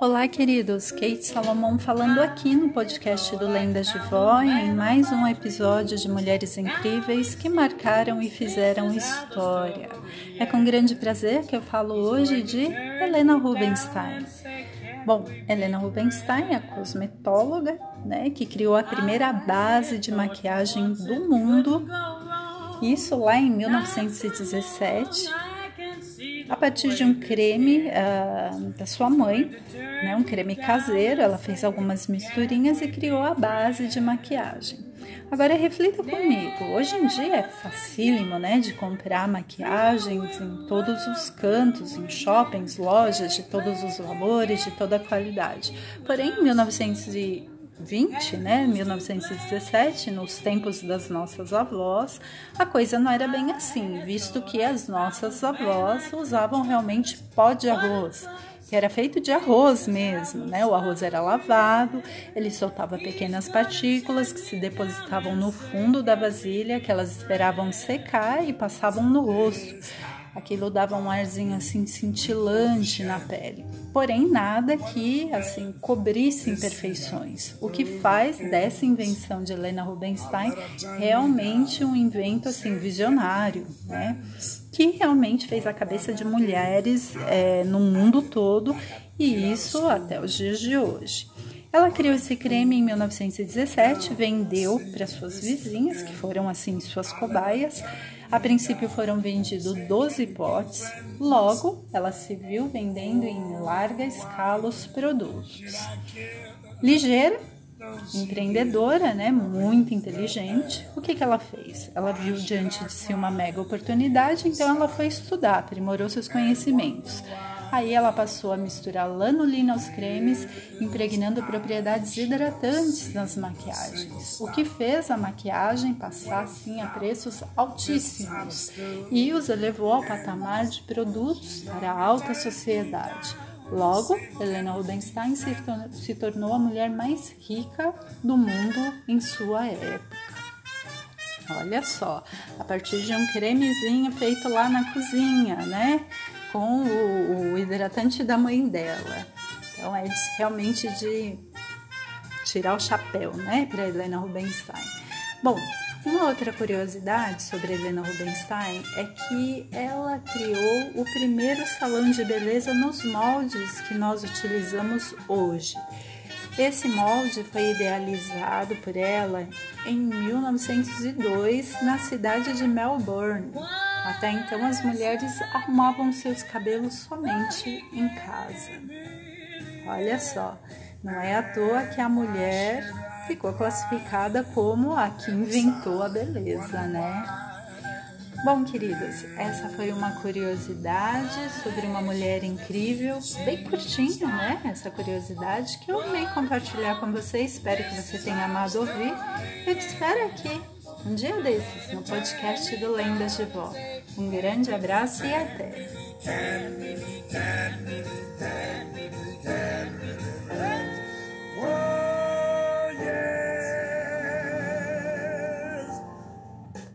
Olá, queridos. Kate Salomão falando aqui no podcast do Lendas de Vó em mais um episódio de Mulheres Incríveis que marcaram e fizeram história. É com grande prazer que eu falo hoje de Helena Rubinstein. Bom, Helena Rubinstein é cosmetóloga, né, que criou a primeira base de maquiagem do mundo. Isso lá em 1917 a partir de um creme uh, da sua mãe, né, um creme caseiro. Ela fez algumas misturinhas e criou a base de maquiagem. Agora reflita comigo, hoje em dia é facílimo né, de comprar maquiagens em todos os cantos, em shoppings, lojas de todos os valores, de toda a qualidade. Porém, em 1900 20, né, 1917, nos tempos das nossas avós, a coisa não era bem assim, visto que as nossas avós usavam realmente pó de arroz, que era feito de arroz mesmo, né? O arroz era lavado, ele soltava pequenas partículas que se depositavam no fundo da vasilha, que elas esperavam secar e passavam no rosto. Aquilo dava um arzinho assim cintilante na pele. Porém, nada que assim cobrisse imperfeições. O que faz dessa invenção de Helena Rubinstein realmente um invento assim visionário, né? Que realmente fez a cabeça de mulheres é, no mundo todo e isso até os dias de hoje. Ela criou esse creme em 1917, vendeu para suas vizinhas, que foram assim suas cobaias. A princípio foram vendidos 12 potes, logo ela se viu vendendo em larga escala os produtos. Ligeira, empreendedora, né, muito inteligente, o que, que ela fez? Ela viu diante de si uma mega oportunidade, então ela foi estudar, aprimorou seus conhecimentos. Aí ela passou a misturar lanolina aos cremes, impregnando propriedades hidratantes nas maquiagens, o que fez a maquiagem passar assim a preços altíssimos e os elevou ao patamar de produtos para a alta sociedade. Logo, Helena Rubinstein se tornou a mulher mais rica do mundo em sua época. Olha só, a partir de um cremezinho feito lá na cozinha, né? Com o, o hidratante da mãe dela. Então é realmente de tirar o chapéu, né, para Helena Rubinstein. Bom, uma outra curiosidade sobre Helena Rubinstein é que ela criou o primeiro salão de beleza nos moldes que nós utilizamos hoje. Esse molde foi idealizado por ela em 1902 na cidade de Melbourne. Até então, as mulheres arrumavam seus cabelos somente em casa. Olha só, não é à toa que a mulher ficou classificada como a que inventou a beleza, né? Bom, queridas, essa foi uma curiosidade sobre uma mulher incrível, bem curtinha, né? Essa curiosidade que eu amei compartilhar com você. Espero que você tenha amado ouvir. Eu te espero aqui um dia desses no podcast do Lendas de Vó. Um grande abraço e até!